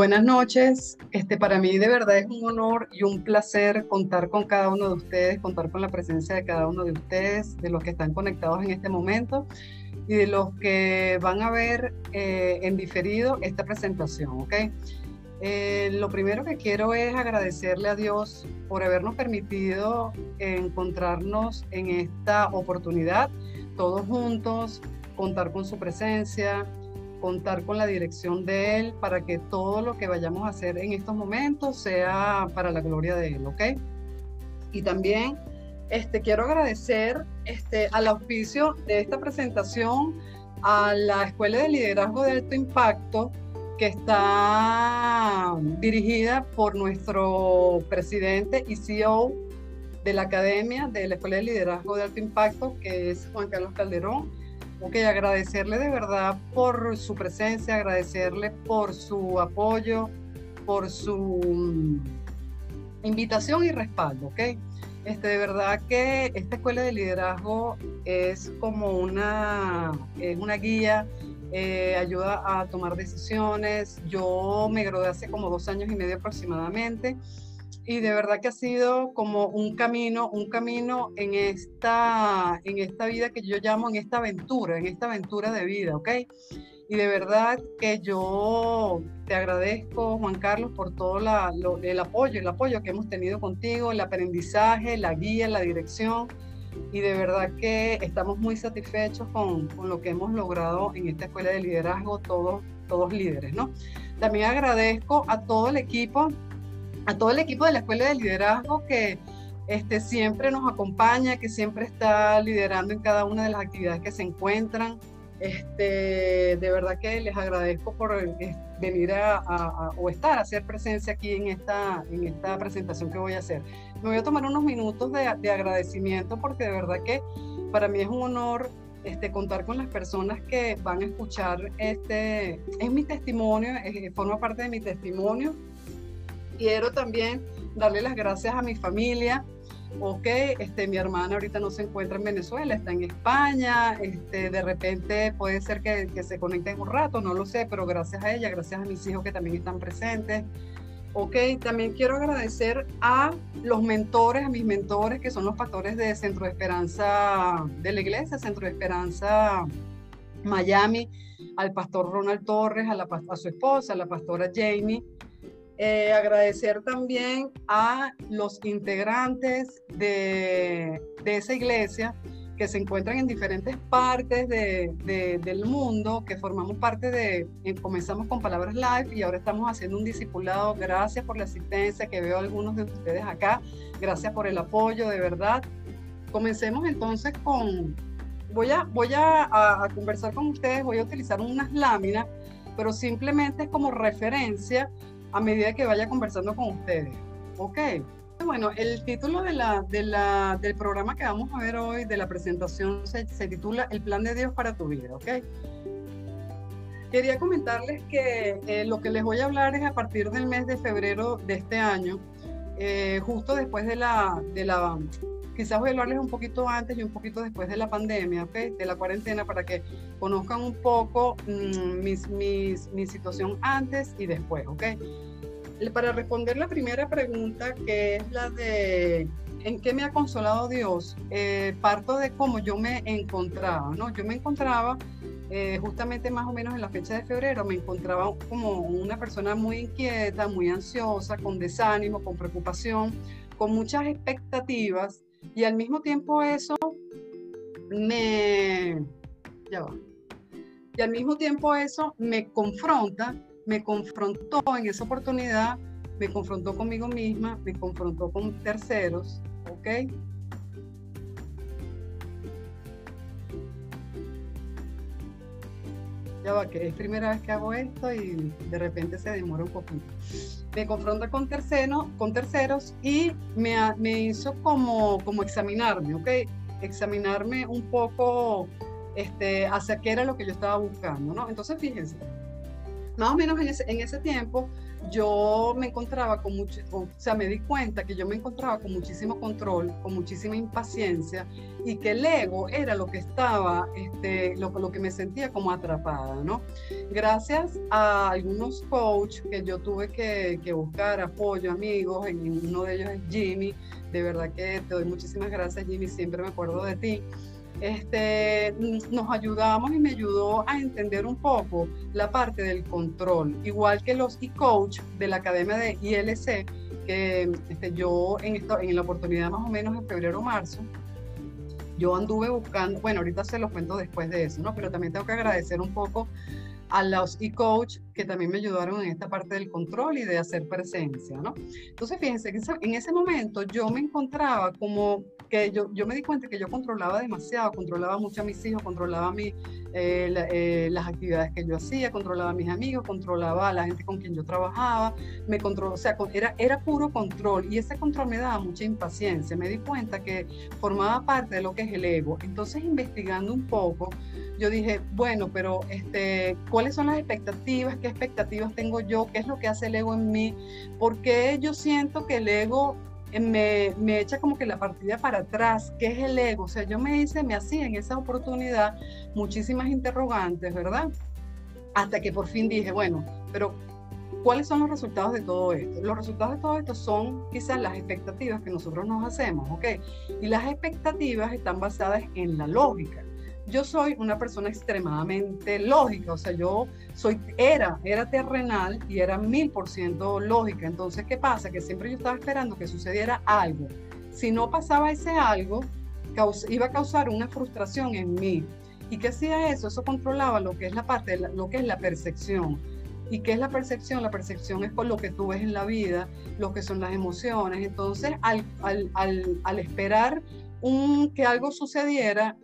Buenas noches. Este, para mí de verdad es un honor y un placer contar con cada uno de ustedes, contar con la presencia de cada uno de ustedes, de los que están conectados en este momento y de los que van a ver eh, en diferido esta presentación. ¿okay? Eh, lo primero que quiero es agradecerle a Dios por habernos permitido encontrarnos en esta oportunidad, todos juntos, contar con su presencia, contar con la dirección de Él para que todo lo que vayamos a hacer en estos momentos sea para la gloria de Él, ¿ok? Y también este, quiero agradecer este, al auspicio de esta presentación a la Escuela de Liderazgo de Alto Impacto, que está dirigida por nuestro presidente y CEO de la Academia de la Escuela de Liderazgo de Alto Impacto, que es Juan Carlos Calderón Ok, agradecerle de verdad por su presencia, agradecerle por su apoyo, por su mm, invitación y respaldo, ¿ok? Este, de verdad que esta escuela de liderazgo es como una, es una guía, eh, ayuda a tomar decisiones. Yo me gradué hace como dos años y medio aproximadamente y de verdad que ha sido como un camino, un camino en esta, en esta vida que yo llamo, en esta aventura, en esta aventura de vida, ¿ok? Y de verdad que yo te agradezco, Juan Carlos, por todo la, el apoyo, el apoyo que hemos tenido contigo, el aprendizaje, la guía, la dirección. Y de verdad que estamos muy satisfechos con, con lo que hemos logrado en esta escuela de liderazgo, todos, todos líderes, ¿no? También agradezco a todo el equipo a todo el equipo de la Escuela de Liderazgo que este, siempre nos acompaña, que siempre está liderando en cada una de las actividades que se encuentran. Este, de verdad que les agradezco por eh, venir a, o estar, a hacer presencia aquí en esta, en esta presentación que voy a hacer. Me voy a tomar unos minutos de, agradecimiento porque de verdad que para mí es un honor este, contar con las personas que van a escuchar este, es mi testimonio, forma parte de mi testimonio quiero también darle las gracias a mi familia. Ok, este, mi hermana ahorita no se encuentra en Venezuela, está en España. Este, de repente puede ser que, que se conecte en un rato, no lo sé, pero gracias a ella, gracias a mis hijos que también están presentes. Ok, también quiero agradecer a los mentores, a mis mentores, que son los pastores de Centro de Esperanza de la Iglesia, Centro de Esperanza Miami, al pastor Ronald Torres, a, la, a su esposa, a la pastora Jamie, eh, agradecer también a los integrantes de, de, esa iglesia que se encuentran en diferentes partes de, del mundo, que formamos parte de, comenzamos con Palabras Live y ahora estamos haciendo un discipulado. Gracias por la asistencia, que veo a algunos de ustedes acá. Gracias por el apoyo, de verdad. Comencemos entonces con, voy a, voy a, a conversar con ustedes, voy a utilizar unas láminas, pero simplemente es como referencia a medida que vaya conversando con ustedes. Ok. Bueno, el título del programa que vamos a ver hoy, de la presentación, se, titula El plan de Dios para tu vida. Ok. Quería comentarles que eh, lo que les voy a hablar es a partir del mes de febrero de este año, eh, justo después de la, de la quizás voy a hablarles un poquito antes y un poquito después de la pandemia, ¿okay? de la cuarentena, para que conozcan un poco mm, mi situación antes y después. ¿okay? Para responder la primera pregunta, que es la de ¿en qué me ha consolado Dios? Eh, parto de cómo yo me encontraba, ¿no? Yo me encontraba eh, justamente más o menos en la fecha de febrero, me encontraba como una persona muy inquieta, muy ansiosa, con desánimo, con preocupación, con muchas expectativas y al mismo tiempo eso me, ya va, y al mismo tiempo eso me confronta, me confrontó en esa oportunidad, me confrontó conmigo misma, me confrontó con terceros, ¿ok? Ya va, que es primera vez que hago esto y de repente se demora un poquito. Me confronta con, tercero, con terceros y me, me hizo como, como examinarme, ¿ok? Examinarme un poco este, hacia qué era lo que yo estaba buscando, ¿no? Entonces, fíjense, más o menos en ese, en ese tiempo yo me encontraba con mucho, o sea, me di cuenta que yo me encontraba con muchísimo control, con muchísima impaciencia y que el ego era lo que estaba, este, lo, lo que me sentía como atrapada, ¿no? Gracias a algunos coaches que yo tuve que, que buscar apoyo, amigos, en uno de ellos es Jimmy, de verdad que te doy muchísimas gracias Jimmy, siempre me acuerdo de ti este, nos ayudamos y me ayudó a entender un poco la parte del control, igual que los e-coach de la Academia de ILC, que este, yo en, esto, en la oportunidad más o menos en febrero o marzo, yo anduve buscando, bueno, ahorita se los cuento después de eso, ¿no? Pero también tengo que agradecer un poco a los e-coach que también me ayudaron en esta parte del control y de hacer presencia, ¿no? Entonces, fíjense que en ese momento yo me encontraba como que yo, yo me di cuenta que yo controlaba demasiado, controlaba mucho a mis hijos, controlaba mi, eh, eh, las actividades que yo hacía, controlaba a mis amigos, controlaba a la gente con quien yo trabajaba, me controló, o sea, era, era puro control y ese control me daba mucha impaciencia. Me di cuenta que formaba parte de lo que es el ego. Entonces, investigando un poco, yo dije, bueno, pero este, ¿cuáles son las expectativas? ¿Qué expectativas tengo yo? ¿Qué es lo que hace el ego en mí? ¿Por qué yo siento que el ego me, me, echa como que la partida para atrás, ¿qué es el ego? O sea, yo me hice, me hacía en esa oportunidad muchísimas interrogantes, ¿verdad? Hasta que por fin dije, bueno, pero ¿cuáles son los resultados de todo esto? Los resultados de todo esto son quizás las expectativas que nosotros nos hacemos, ¿ok? Y las expectativas están basadas en la lógica yo soy una persona extremadamente lógica, o sea, yo soy, era, era terrenal y era mil por ciento lógica. Entonces, ¿qué pasa? Que siempre yo estaba esperando que sucediera algo. Si no pasaba ese algo, iba a causar una frustración en mí. ¿Y qué hacía eso? Eso controlaba lo que es la parte, lo que es la percepción. ¿Y qué es la percepción? La percepción es por lo que tú ves en la vida, lo que son las emociones. Entonces, al, al, al, al esperar un, que algo sucediera,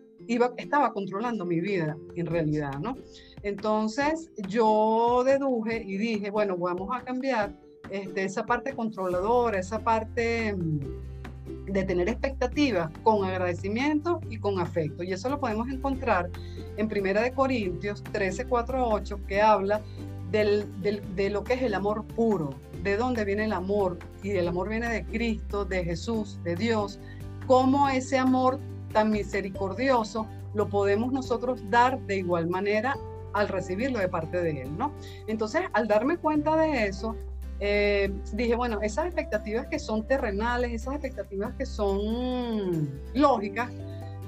estaba controlando mi vida en realidad, ¿no? Entonces yo deduje y dije, bueno, vamos a cambiar este, esa parte controladora, esa parte mm, de tener expectativas con agradecimiento y con afecto. Y eso lo podemos encontrar en Primera de Corintios 13, 4, 8, que habla del, del, de lo que es el amor puro, de dónde viene el amor. Y el amor viene de Cristo, de Jesús, de Dios. Cómo ese amor tan misericordioso, lo podemos nosotros dar de igual manera al recibirlo de parte de Él, ¿no? Entonces, al darme cuenta de eso, eh, dije, bueno, esas expectativas que son terrenales, esas expectativas que son lógicas,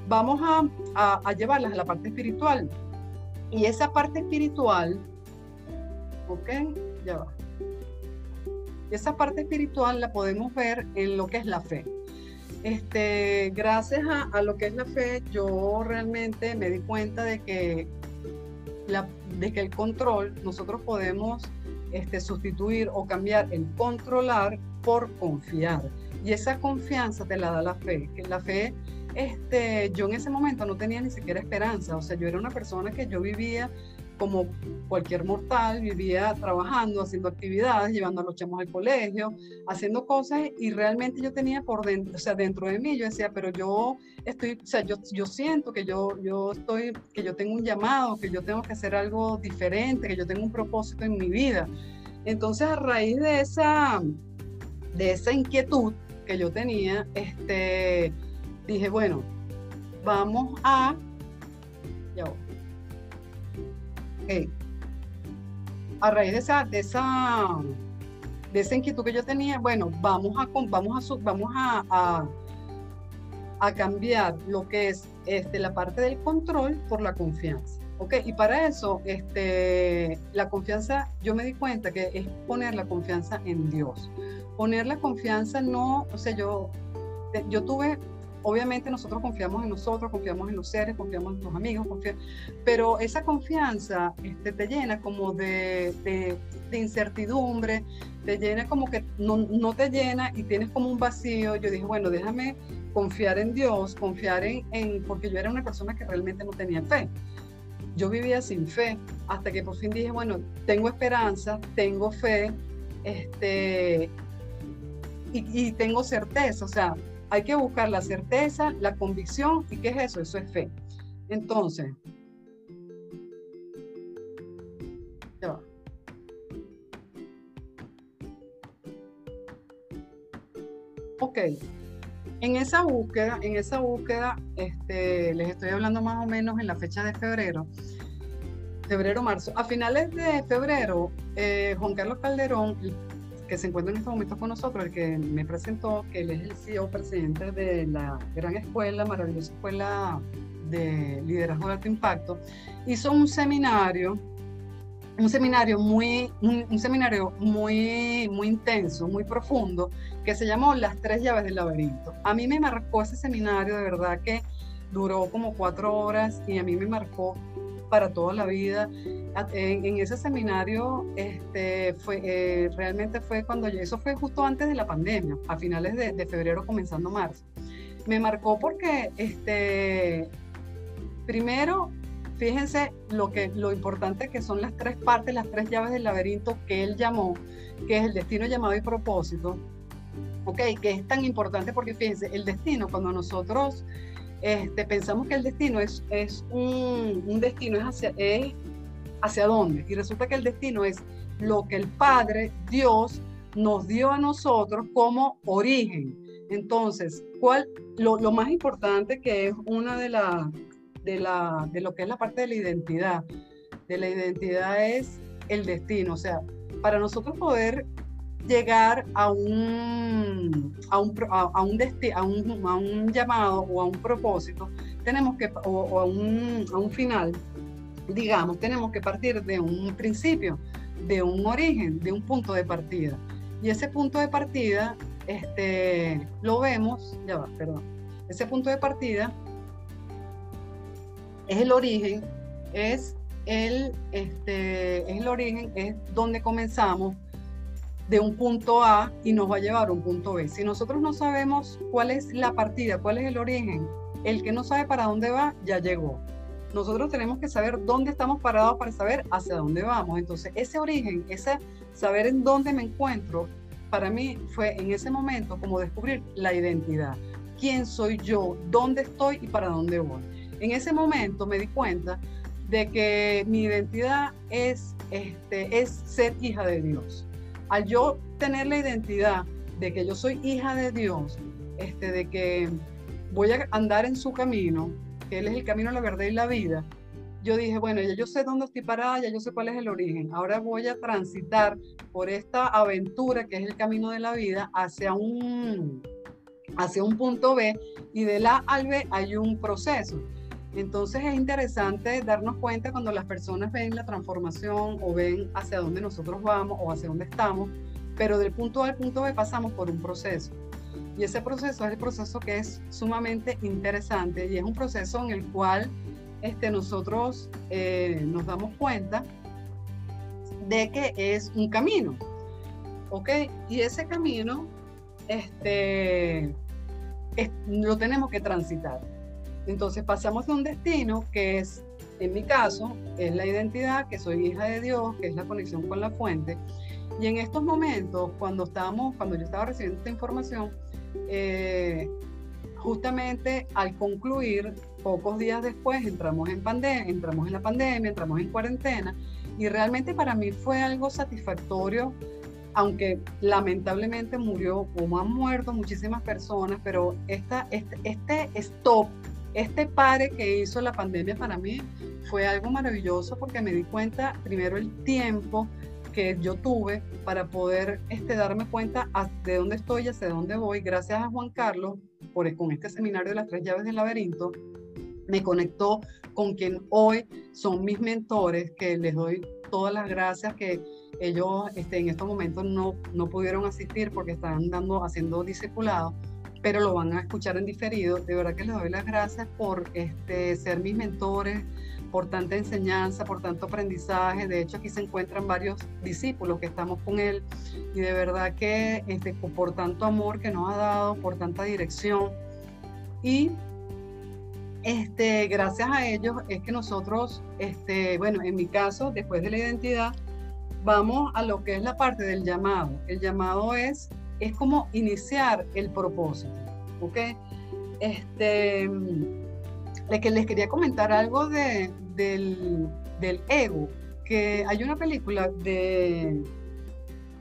vamos a, a, llevarlas a la parte espiritual. Y esa parte espiritual, ¿ok? Ya va. Esa parte espiritual la podemos ver en lo que es la fe. Este, gracias a, lo que es la fe, yo realmente me di cuenta de que, de que el control, nosotros podemos este, sustituir o cambiar el controlar por confiar. Y esa confianza te la da la fe, que la fe, este, yo en ese momento no tenía ni siquiera esperanza, o sea, yo era una persona que yo vivía como cualquier mortal, vivía trabajando, haciendo actividades, llevando a los chamos al colegio, haciendo cosas y realmente yo tenía por dentro, o sea, dentro de mí, yo decía, pero yo estoy, o sea, yo, yo siento que yo, yo estoy, que yo tengo un llamado, que yo tengo que hacer algo diferente, que yo tengo un propósito en mi vida. Entonces, a raíz de esa, de esa inquietud que yo tenía, este, dije, bueno, vamos a, ya a raíz de esa, de esa, de esa inquietud que yo tenía, bueno, vamos a, vamos a, vamos a, a, cambiar lo que es este, la parte del control por la confianza. ¿ok? Y para eso, este, la confianza, yo me di cuenta que es poner la confianza en Dios. Poner la confianza no, o sea, yo, yo tuve obviamente nosotros confiamos en nosotros, confiamos en los seres, confiamos en tus amigos, pero esa confianza este, te llena como de, de, incertidumbre, te llena como que no, no, te llena y tienes como un vacío. Yo dije, bueno, déjame confiar en Dios, confiar en, en, porque yo era una persona que realmente no tenía fe. Yo vivía sin fe hasta que por fin dije, bueno, tengo esperanza, tengo fe, este, y, tengo certeza, o sea, hay que buscar la certeza, la convicción, ¿y qué es eso? Eso es fe. Entonces, ya va. Ok, en esa búsqueda, en esa búsqueda, este, les estoy hablando más o menos en la fecha de febrero, febrero, marzo. A finales de febrero, eh, Juan Carlos Calderón, que se encuentra en este momento con nosotros, el que me presentó, que él es el CEO presidente de la gran escuela, maravillosa escuela de liderazgo de alto impacto, hizo un seminario, un seminario muy, un, seminario muy, muy intenso, muy profundo, que se llamó Las tres llaves del laberinto. A mí me marcó ese seminario, de verdad que duró como cuatro horas y a mí me marcó para toda la vida. En, ese seminario, este, fue, eh, realmente fue cuando yo, eso fue justo antes de la pandemia, a finales de, febrero, comenzando marzo. Me marcó porque, este, primero, fíjense lo, que, lo importante que son las tres partes, las tres llaves del laberinto que él llamó, que es el destino llamado y propósito. Ok, que es tan importante porque fíjense, el destino, cuando nosotros este, pensamos que el destino es, un, destino, es hacia, dónde. Y resulta que el destino es lo que el Padre, Dios, nos dio a nosotros como origen. Entonces, ¿cuál, lo, lo más importante que es una de, la, de, la, de lo que es la parte de la identidad, de la identidad es el destino. O sea, para nosotros poder llegar a un, a un, a, un, a, un, a un llamado o a un propósito, tenemos que, o, a, un, a un final, digamos, tenemos que partir de un principio, de un origen, de un punto de partida. Y ese punto de partida, este, lo vemos, ya va, perdón, ese punto de partida es el origen, es el, este, es el origen, es donde comenzamos, de un punto A y nos va a llevar a un punto B. Si nosotros no sabemos cuál es la partida, cuál es el origen, el que no sabe para dónde va, ya llegó. Nosotros tenemos que saber dónde estamos parados para saber hacia dónde vamos. Entonces, ese origen, ese saber en dónde me encuentro, para mí fue en ese momento como descubrir la identidad. ¿Quién soy yo? ¿Dónde estoy y para dónde voy? En ese momento me di cuenta de que mi identidad es, este, es ser hija de Dios al yo tener la identidad de que yo soy hija de Dios, este, de que voy a andar en su camino, que Él es el camino, la verdad y la vida, yo dije, bueno, ya yo sé dónde estoy parada, ya yo sé cuál es el origen. Ahora voy a transitar por esta aventura que es el camino de la vida hacia un, hacia un punto B y de la al B hay un proceso. Entonces es interesante darnos cuenta cuando las personas ven la transformación o ven hacia dónde nosotros vamos o hacia dónde estamos, pero del punto A al punto B pasamos por un proceso. Y ese proceso es el proceso que es sumamente interesante y es un proceso en el cual este, nosotros eh, nos damos cuenta de que es un camino. ¿Ok? Y ese camino este, lo tenemos que transitar. Entonces pasamos de un destino que es, en mi caso, es la identidad, que soy hija de Dios, que es la conexión con la fuente. Y en estos momentos, cuando estábamos, cuando yo estaba recibiendo esta información, eh, justamente al concluir, pocos días después entramos en pandemia, entramos en la pandemia, entramos en cuarentena, y realmente para mí fue algo satisfactorio aunque lamentablemente murió o han muerto muchísimas personas, pero esta, este, este stop este pare que hizo la pandemia para mí fue algo maravilloso porque me di cuenta primero el tiempo que yo tuve para poder este, darme cuenta de dónde estoy y hacia dónde voy. Gracias a Juan Carlos por, con este seminario de las tres llaves del laberinto, me conectó con quien hoy son mis mentores, que les doy todas las gracias que ellos este, en estos momentos no, no pudieron asistir porque están dando, haciendo discipulado pero lo van a escuchar en diferido. De verdad que les doy las gracias por este, ser mis mentores, por tanta enseñanza, por tanto aprendizaje. De hecho, aquí se encuentran varios discípulos que estamos con él y de verdad que este, por tanto amor que nos ha dado, por tanta dirección. Y este, gracias a ellos es que nosotros, este, bueno, en mi caso, después de la identidad, vamos a lo que es la parte del llamado. El llamado es, es como iniciar el propósito, ¿ok? Este, que les quería comentar algo de, del, del, ego, que hay una película de,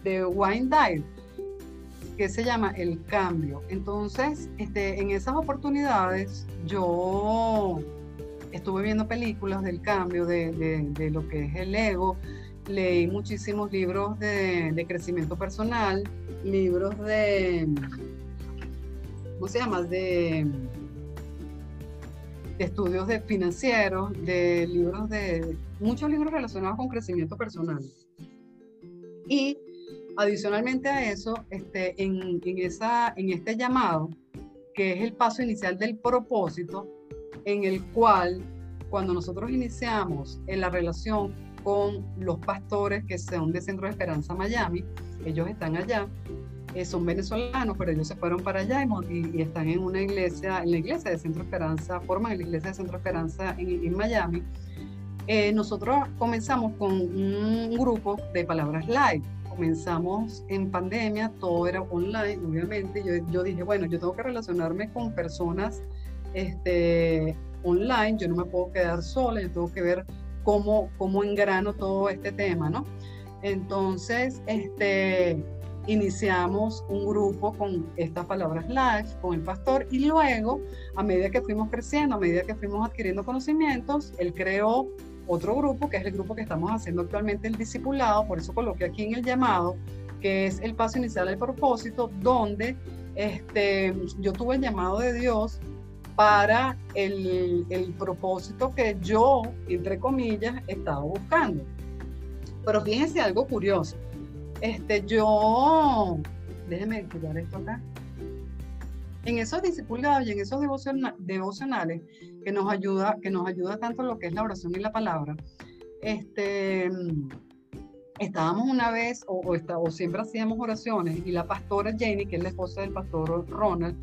de Wayne Dyer que se llama El Cambio. Entonces, este, en esas oportunidades yo estuve viendo películas del cambio, de, de, lo que es el ego, leí muchísimos libros de, de, crecimiento personal, libros de, ¿cómo se llama? De, de estudios de financieros, de libros de, muchos libros relacionados con crecimiento personal. Y Adicionalmente a eso, este, en, en, esa, en este llamado, que es el paso inicial del propósito, en el cual cuando nosotros iniciamos en la relación con los pastores que son de Centro de Esperanza Miami, ellos están allá, eh, son venezolanos, pero ellos se fueron para allá y, están en una iglesia, en la iglesia de Centro Esperanza, forman la iglesia de Centro Esperanza en, en Miami. Eh, nosotros comenzamos con un grupo de palabras live comenzamos en pandemia, todo era online, obviamente. Yo, yo dije, bueno, yo tengo que relacionarme con personas este, online, yo no me puedo quedar sola, yo tengo que ver cómo, cómo engrano todo este tema, ¿no? Entonces, este, iniciamos un grupo con estas palabras live, con el pastor, y luego, a medida que fuimos creciendo, a medida que fuimos adquiriendo conocimientos, él creó otro grupo, que es el grupo que estamos haciendo actualmente, el discipulado, por eso coloqué aquí en el llamado, que es el paso inicial del propósito, donde este, yo tuve el llamado de Dios para el, el propósito que yo, entre comillas, estaba buscando. Pero fíjense algo curioso. Este, yo, déjenme quitar esto acá en esos discipulados y en esos devocionales que nos ayuda, que nos ayuda tanto lo que es la oración y la palabra, este, estábamos una vez o, o siempre hacíamos oraciones y la pastora Jenny, que es la esposa del pastor Ronald,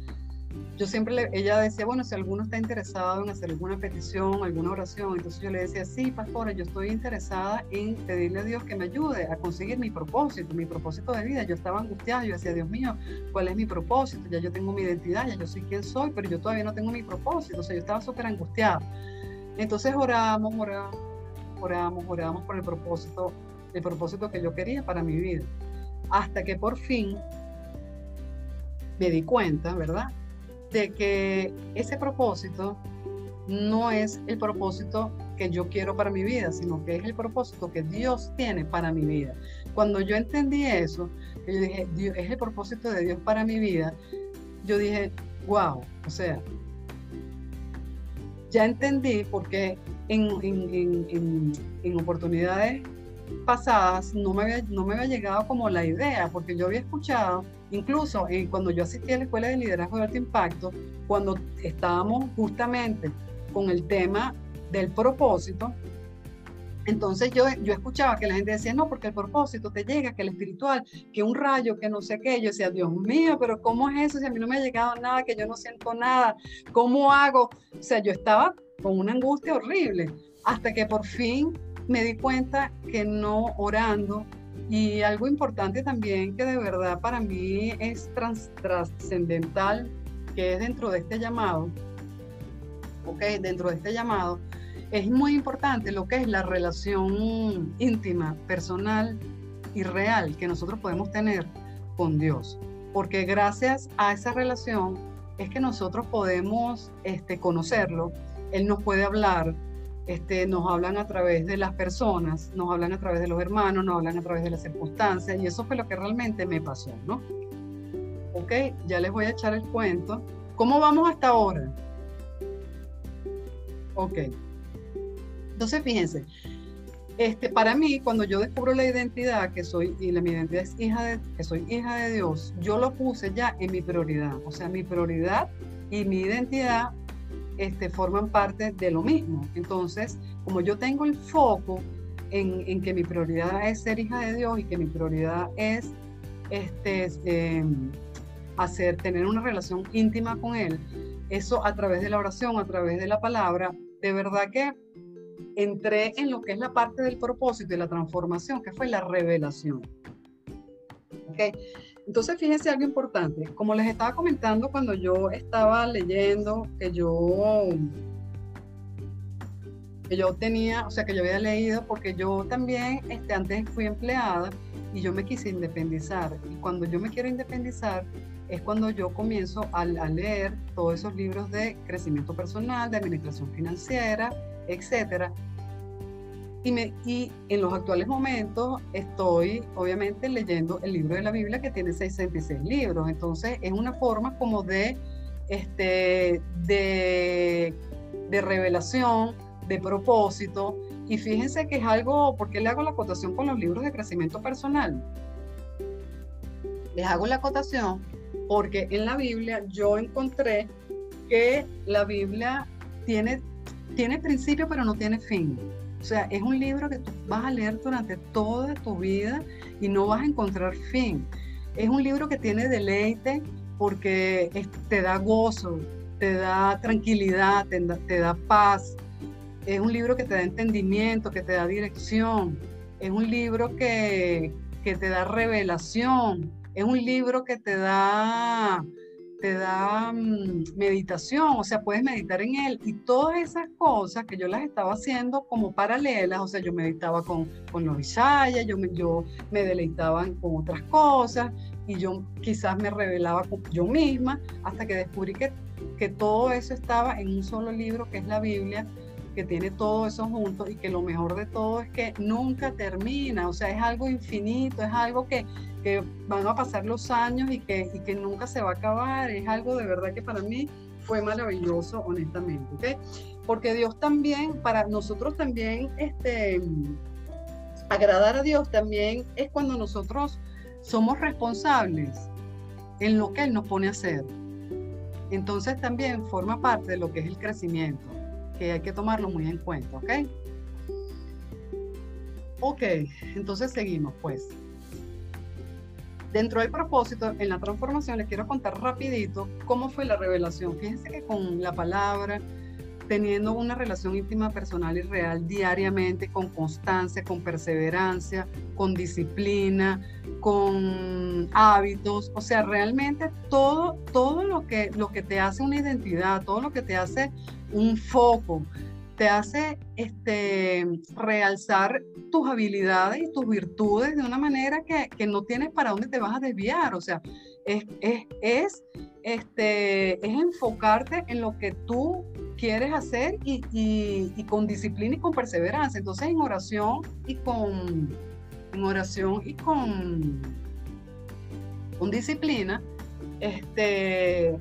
yo siempre, ella decía, bueno, si alguno está interesado en hacer alguna petición, alguna oración, entonces yo le decía, sí, pastora, yo estoy interesada en pedirle a Dios que me ayude a conseguir mi propósito, mi propósito de vida. Yo estaba angustiada, yo decía, Dios mío, ¿cuál es mi propósito? Ya yo tengo mi identidad, ya yo soy quien soy, pero yo todavía no tengo mi propósito, o sea, yo estaba súper angustiada. Entonces oramos, oramos, oramos, oramos por el propósito, el propósito que yo quería para mi vida. Hasta que por fin me di cuenta, ¿verdad? De que ese propósito no es el propósito que yo quiero para mi vida, sino que es el propósito que Dios tiene para mi vida. Cuando yo entendí eso, yo dije, es el propósito de Dios para mi vida, yo dije, wow, o sea, ya entendí porque en, en, en, en oportunidades pasadas no me, había, no me había llegado como la idea, porque yo había escuchado, incluso eh, cuando yo asistí a la Escuela de Liderazgo de Alto Impacto, cuando estábamos justamente con el tema del propósito, entonces yo, yo escuchaba que la gente decía, no, porque el propósito te llega, que el espiritual, que un rayo, que no sé qué. Yo decía, Dios mío, pero ¿cómo es eso? Si a mí no me ha llegado nada, que yo no siento nada, ¿cómo hago? O sea, yo estaba con una angustia horrible, hasta que por fin me di cuenta que no orando y algo importante también que de verdad para mí es trascendental, que es dentro de este llamado, ok, dentro de este llamado, es muy importante lo que es la relación íntima, personal y real que nosotros podemos tener con Dios. Porque gracias a esa relación es que nosotros podemos este, conocerlo, Él nos puede hablar, este, nos hablan a través de las personas, nos hablan a través de los hermanos, nos hablan a través de las circunstancias y eso fue lo que realmente me pasó, ¿no? Ok, ya les voy a echar el cuento. ¿Cómo vamos hasta ahora? Ok. Entonces, fíjense, este, para mí, cuando yo descubro la identidad, que soy, y la, mi identidad es hija de, que soy hija de Dios, yo lo puse ya en mi prioridad. O sea, mi prioridad y mi identidad este, forman parte de lo mismo. Entonces, como yo tengo el foco en, en, que mi prioridad es ser hija de Dios y que mi prioridad es este, em, hacer, tener una relación íntima con Él, eso a través de la oración, a través de la palabra, de verdad que entré en lo que es la parte del propósito y la transformación, que fue la revelación. ¿Okay? Entonces, fíjense algo importante. Como les estaba comentando cuando yo estaba leyendo, que yo, que yo tenía, o sea, que yo había leído, porque yo también este, antes fui empleada y yo me quise independizar. Y cuando yo me quiero independizar, es cuando yo comienzo a, a leer todos esos libros de crecimiento personal, de administración financiera, etcétera. Y, en los actuales momentos estoy obviamente leyendo el libro de la Biblia que tiene 66 libros. Entonces es una forma como de, este, de, de revelación, de propósito. Y fíjense que es algo, ¿por qué le hago la acotación con los libros de crecimiento personal? Les hago la acotación porque en la Biblia yo encontré que la Biblia tiene tiene principio pero no tiene fin. O sea, es un libro que tú vas a leer durante toda tu vida y no vas a encontrar fin. Es un libro que tiene deleite porque te da gozo, te da tranquilidad, te da, paz. Es un libro que te da entendimiento, que te da dirección. Es un libro que, que te da revelación. Es un libro que te da te da mm, meditación, o sea, puedes meditar en él. Y todas esas cosas que yo las estaba haciendo como paralelas, o sea, yo meditaba con, con los Ishaya, yo me, yo me deleitaba con otras cosas y yo quizás me revelaba yo misma hasta que descubrí que, que todo eso estaba en un solo libro que es la Biblia que tiene todo eso junto y que lo mejor de todo es que nunca termina, o sea, es algo infinito, es algo que, que van a pasar los años y que, y que nunca se va a acabar, es algo de verdad que para mí fue maravilloso, honestamente, ¿ok? Porque Dios también, para nosotros también, este, agradar a Dios también es cuando nosotros somos responsables en lo que Él nos pone a hacer. Entonces también forma parte de lo que es el crecimiento que hay que tomarlo muy en cuenta, ¿ok? Ok, entonces seguimos pues. Dentro del propósito, en la transformación, les quiero contar rapidito cómo fue la revelación. Fíjense que con la palabra, teniendo una relación íntima, personal y real diariamente, con constancia, con perseverancia, con disciplina, con hábitos, o sea, realmente todo, todo lo que, lo que te hace una identidad, todo lo que te hace un foco, te hace este, realzar tus habilidades y tus virtudes de una manera que, que, no tienes para dónde te vas a desviar. O sea, es, es, es, este, es enfocarte en lo que tú quieres hacer y, con disciplina y con perseverancia. Entonces, en oración y con, en oración y con, con disciplina, este,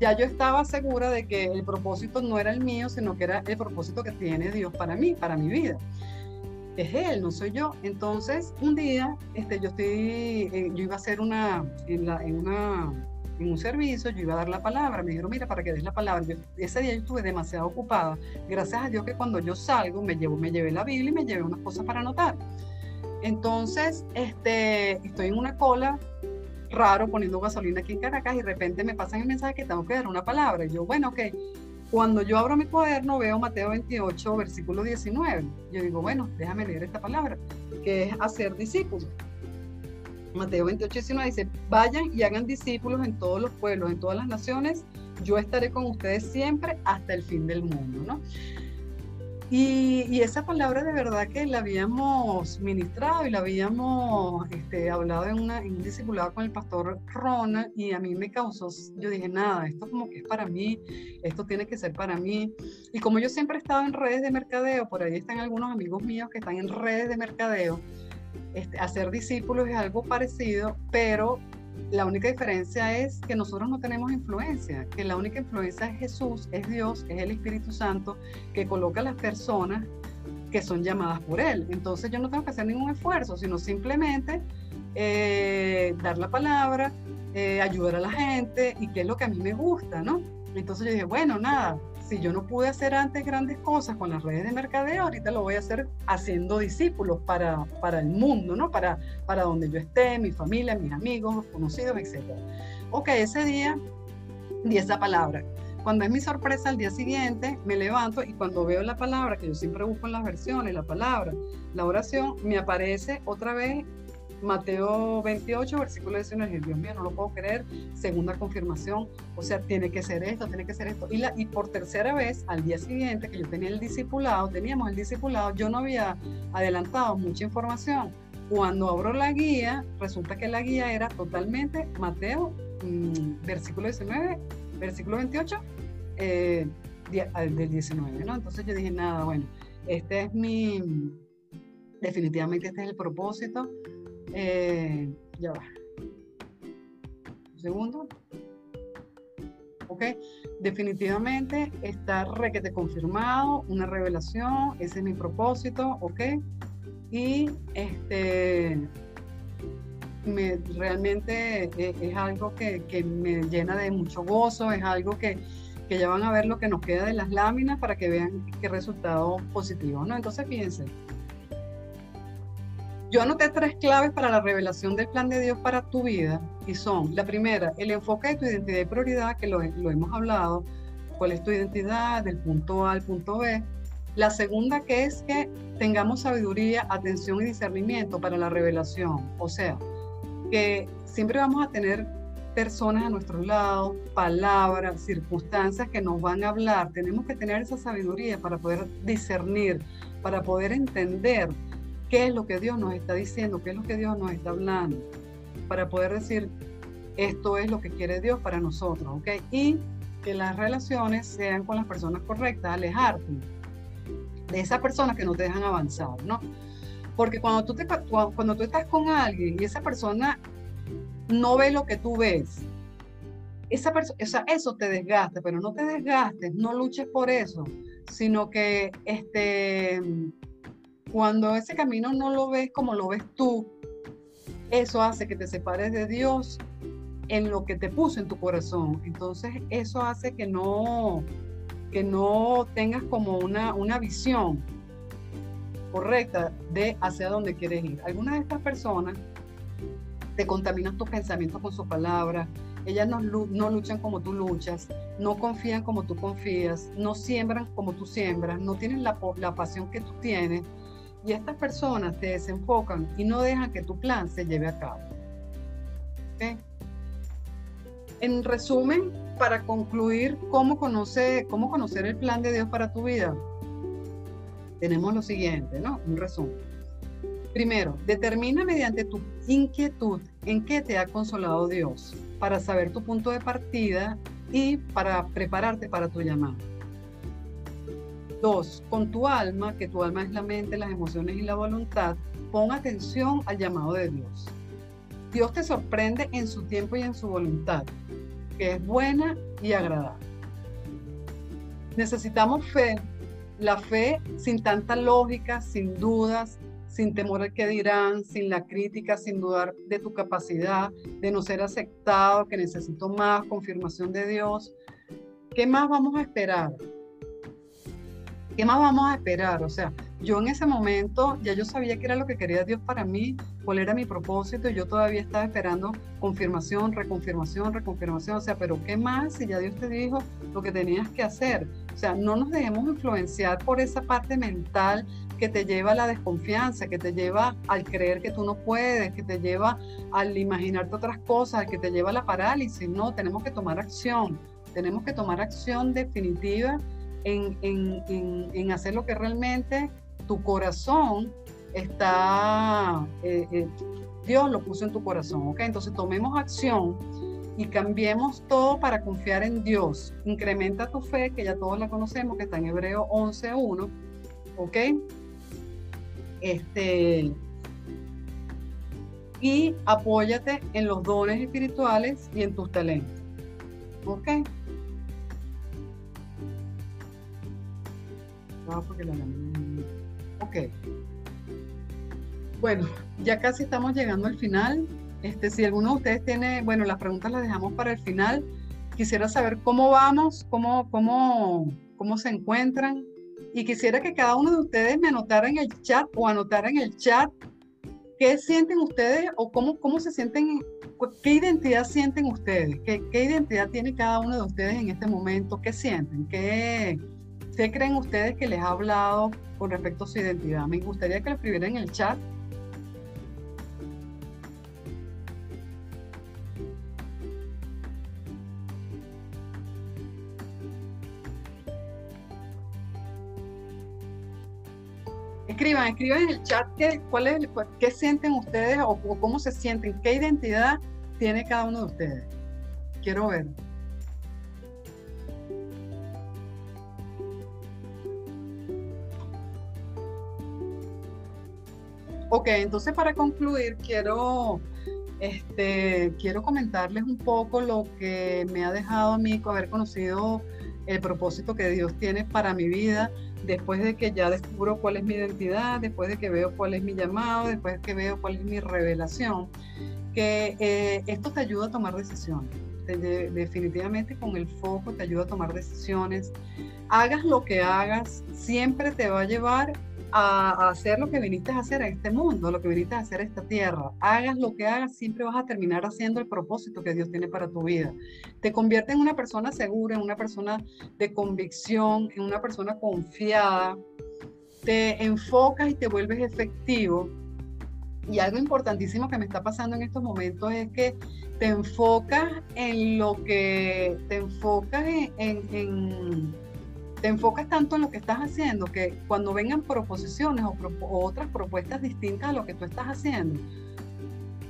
ya yo estaba segura de que el propósito no era el mío, sino que era el propósito que tiene Dios para mí, para mi vida. Es Él, no soy yo. Entonces, un día, este, yo, estoy, eh, yo iba a hacer una en, la, en, una, en un servicio, yo iba a dar la palabra. Me dijeron, mira, para que des la palabra. ese día yo estuve demasiado ocupada. Gracias a Dios que cuando yo salgo, me, llevo, me llevé la Biblia y me llevé unas cosas para anotar. Entonces, este, estoy en una cola raro poniendo gasolina aquí en Caracas y de repente me pasan el mensaje que tengo que dar una palabra. Y yo, bueno, ok. Cuando yo abro mi cuaderno veo Mateo 28, versículo 19. Yo digo, bueno, déjame leer esta palabra, que es hacer discípulos. Mateo 28, 19 dice, vayan y hagan discípulos en todos los pueblos, en todas las naciones. Yo estaré con ustedes siempre hasta el fin del mundo, ¿no? Y, esa palabra de verdad que la habíamos ministrado y la habíamos este, hablado en, una, en un discipulado con el pastor Ronald y a mí me causó, yo dije, nada, esto como que es para mí, esto tiene que ser para mí. Y como yo siempre he estado en redes de mercadeo, por ahí están algunos amigos míos que están en redes de mercadeo, este, hacer discípulos es algo parecido, pero la única diferencia es que nosotros no tenemos influencia, que la única influencia es Jesús, es Dios, es el Espíritu Santo, que coloca a las personas que son llamadas por Él. Entonces yo no tengo que hacer ningún esfuerzo, sino simplemente eh, dar la palabra, eh, ayudar a la gente y qué es lo que a mí me gusta, ¿no? Entonces yo dije, bueno, nada, si yo no pude hacer antes grandes cosas con las redes de mercadeo, ahorita lo voy a hacer haciendo discípulos para, para el mundo, ¿no? Para, para donde yo esté, mi familia, mis amigos, conocidos, etc. Ok, ese día di esa palabra. Cuando es mi sorpresa al día siguiente, me levanto y cuando veo la palabra, que yo siempre busco en las versiones, la palabra, la oración, me aparece otra vez Mateo 28, versículo 19, Dios mío, no lo puedo creer, segunda confirmación, o sea, tiene que ser esto, tiene que ser esto. Y, la, y por tercera vez, al día siguiente, que yo tenía el discipulado, teníamos el discipulado, yo no había adelantado mucha información. Cuando abro la guía, resulta que la guía era totalmente Mateo, mm, versículo 19, versículo 28, eh, del 19, ¿no? Entonces yo dije, nada, bueno, este es mi, definitivamente este es el propósito eh, ya va. Un segundo. Ok, definitivamente está requete confirmado, una revelación, ese es mi propósito, ok. Y este, me, realmente es, es algo que, que, me llena de mucho gozo, es algo que, que, ya van a ver lo que nos queda de las láminas para que vean qué resultado positivo, ¿no? Entonces fíjense, yo anoté tres claves para la revelación del plan de Dios para tu vida y son, la primera, el enfoque de tu identidad y prioridad, que lo, hemos hablado, cuál es tu identidad del punto A al punto B. La segunda que es que tengamos sabiduría, atención y discernimiento para la revelación. O sea, que siempre vamos a tener personas a nuestro lado, palabras, circunstancias que nos van a hablar. Tenemos que tener esa sabiduría para poder discernir, para poder entender qué es lo que Dios nos está diciendo, qué es lo que Dios nos está hablando, para poder decir, esto es lo que quiere Dios para nosotros, ¿ok? Y que las relaciones sean con las personas correctas, alejarte de esas personas que no te dejan avanzar, ¿no? Porque cuando tú, te, cuando tú estás con alguien y esa persona no ve lo que tú ves, esa persona, eso te desgasta, pero no te desgastes, no luches por eso, sino que este, cuando ese camino no lo ves como lo ves tú, eso hace que te separes de Dios en lo que te puso en tu corazón. Entonces eso hace que no, que no tengas como una, una visión correcta de hacia dónde quieres ir. Algunas de estas personas te contaminan tus pensamientos con sus palabras, ellas no, no, luchan como tú luchas, no confían como tú confías, no siembran como tú siembras, no tienen la, la pasión que tú tienes, y estas personas te desenfocan y no dejan que tu plan se lleve a cabo. En resumen, para concluir, ¿cómo, conoce, ¿cómo conocer el plan de Dios para tu vida? Tenemos lo siguiente, ¿no? Un resumen. Primero, determina mediante tu inquietud en qué te ha consolado Dios para saber tu punto de partida y para prepararte para tu llamado. Dos, con tu alma, que tu alma es la mente, las emociones y la voluntad, pon atención al llamado de Dios. Dios te sorprende en su tiempo y en su voluntad, que es buena y agradable. Necesitamos fe, la fe sin tanta lógica, sin dudas, sin temor al que dirán, sin la crítica, sin dudar de tu capacidad, de no ser aceptado, que necesito más confirmación de Dios. ¿Qué más vamos a esperar? ¿Qué más vamos a esperar? O sea, yo en ese momento ya yo sabía que era lo que quería Dios para mí, cuál era mi propósito, y yo todavía estaba esperando confirmación, reconfirmación, reconfirmación, o sea, pero ¿qué más si ya Dios te dijo lo que tenías que hacer? O sea, no nos dejemos influenciar por esa parte mental que te lleva a la desconfianza, que te lleva al creer que tú no puedes, que te lleva al imaginarte otras cosas, que te lleva a la parálisis. No, tenemos que tomar acción, tenemos que tomar acción definitiva en, hacer lo que realmente tu corazón está, eh, eh, Dios lo puso en tu corazón, ¿ok? Entonces tomemos acción y cambiemos todo para confiar en Dios. Incrementa tu fe, que ya todos la conocemos, que está en Hebreo 11.1, ¿ok? Este, y apóyate en los dones espirituales y en tus talentos, ¿ok? Ok. Bueno, ya casi estamos llegando al final. Este, si alguno de ustedes tiene, bueno, las preguntas las dejamos para el final. Quisiera saber cómo vamos, cómo, cómo, cómo se encuentran. Y quisiera que cada uno de ustedes me anotara en el chat o anotara en el chat qué sienten ustedes o cómo, cómo se sienten, qué identidad sienten ustedes, qué, qué identidad tiene cada uno de ustedes en este momento, qué sienten, qué, qué creen ustedes que les ha hablado con respecto a su identidad. Me gustaría que lo escribieran en el chat escriban, escriban en el chat qué, cuál qué sienten ustedes o, cómo se sienten, qué identidad tiene cada uno de ustedes. Quiero ver. Ok, entonces para concluir quiero, este, quiero comentarles un poco lo que me ha dejado a mí haber conocido el propósito que Dios tiene para mi vida después de que ya descubro cuál es mi identidad, después de que veo cuál es mi llamado, después de que veo cuál es mi revelación, que eh, esto te ayuda a tomar decisiones. definitivamente con el foco te ayuda a tomar decisiones. Hagas lo que hagas, siempre te va a llevar a, hacer lo que viniste a hacer a este mundo, lo que viniste a hacer a esta tierra. Hagas lo que hagas, siempre vas a terminar haciendo el propósito que Dios tiene para tu vida. Te convierte en una persona segura, en una persona de convicción, en una persona confiada. Te enfocas y te vuelves efectivo. Y algo importantísimo que me está pasando en estos momentos es que te enfocas en lo que te enfocas en te enfocas tanto en lo que estás haciendo que cuando vengan proposiciones o, otras propuestas distintas a lo que tú estás haciendo,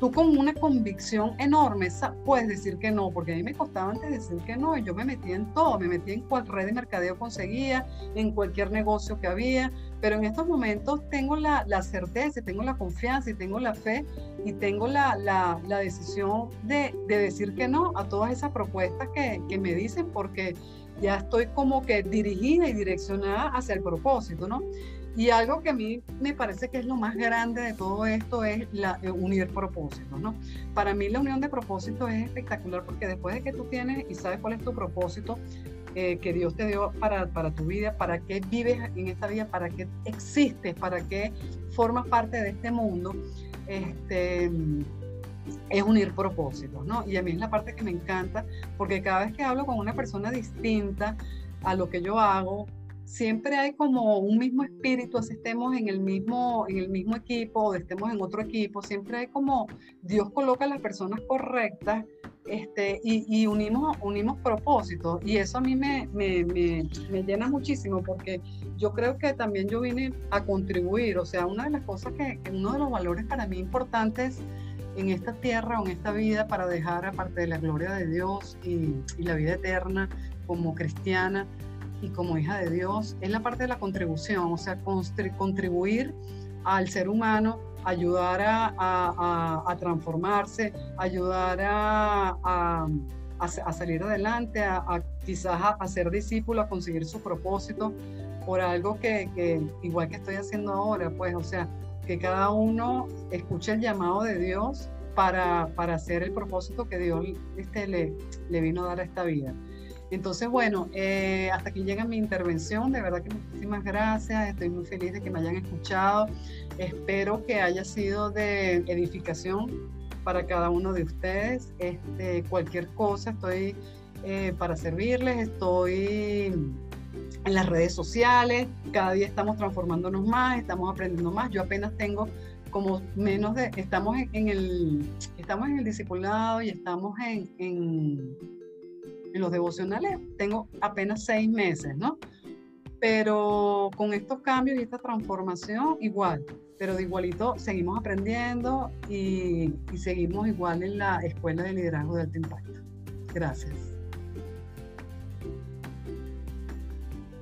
tú con una convicción enorme puedes decir que no, porque a mí me costaba antes decir que no, y yo me metí en todo, me metí en cual red de mercadeo conseguía, en cualquier negocio que había, pero en estos momentos tengo la, certeza, tengo la confianza y tengo la fe y tengo la, la, decisión de, de, decir que no a todas esas propuestas que, que me dicen, porque ya estoy como que dirigida y direccionada hacia el propósito, ¿no? Y algo que a mí me parece que es lo más grande de todo esto es la, eh, unir propósitos, ¿no? Para mí la unión de propósitos es espectacular porque después de que tú tienes y sabes cuál es tu propósito eh, que Dios te dio para, para tu vida, para qué vives en esta vida, para qué existes, para qué formas parte de este mundo, este es unir propósitos, ¿no? Y a mí es la parte que me encanta, porque cada vez que hablo con una persona distinta a lo que yo hago, siempre hay como un mismo espíritu, así estemos en el mismo, en el mismo equipo o estemos en otro equipo, siempre hay como Dios coloca a las personas correctas este, y, unimos, unimos propósitos. Y eso a mí me, me, me, me, llena muchísimo porque yo creo que también yo vine a contribuir. O sea, una de las cosas que uno de los valores para mí importantes en esta tierra o en esta vida para dejar, aparte de la gloria de Dios y, la vida eterna como cristiana y como hija de Dios, es la parte de la contribución, o sea, contribuir al ser humano, ayudar a, transformarse, ayudar a, salir adelante, a, quizás a, ser discípulo, a conseguir su propósito por algo que, que, igual que estoy haciendo ahora, pues, o sea, que cada uno escuche el llamado de Dios para, para hacer el propósito que Dios este, le, vino a dar a esta vida. Entonces, bueno, eh, hasta aquí llega mi intervención. De verdad que muchísimas gracias. Estoy muy feliz de que me hayan escuchado. Espero que haya sido de edificación para cada uno de ustedes. Este, cualquier cosa, estoy eh, para servirles. Estoy en las redes sociales, cada día estamos transformándonos más, estamos aprendiendo más. Yo apenas tengo como menos de, estamos en, el, estamos en el discipulado y estamos en, en, los devocionales, tengo apenas seis meses, ¿no? Pero con estos cambios y esta transformación, igual, pero de igualito seguimos aprendiendo y seguimos igual en la Escuela de Liderazgo de Alto Impacto. Gracias.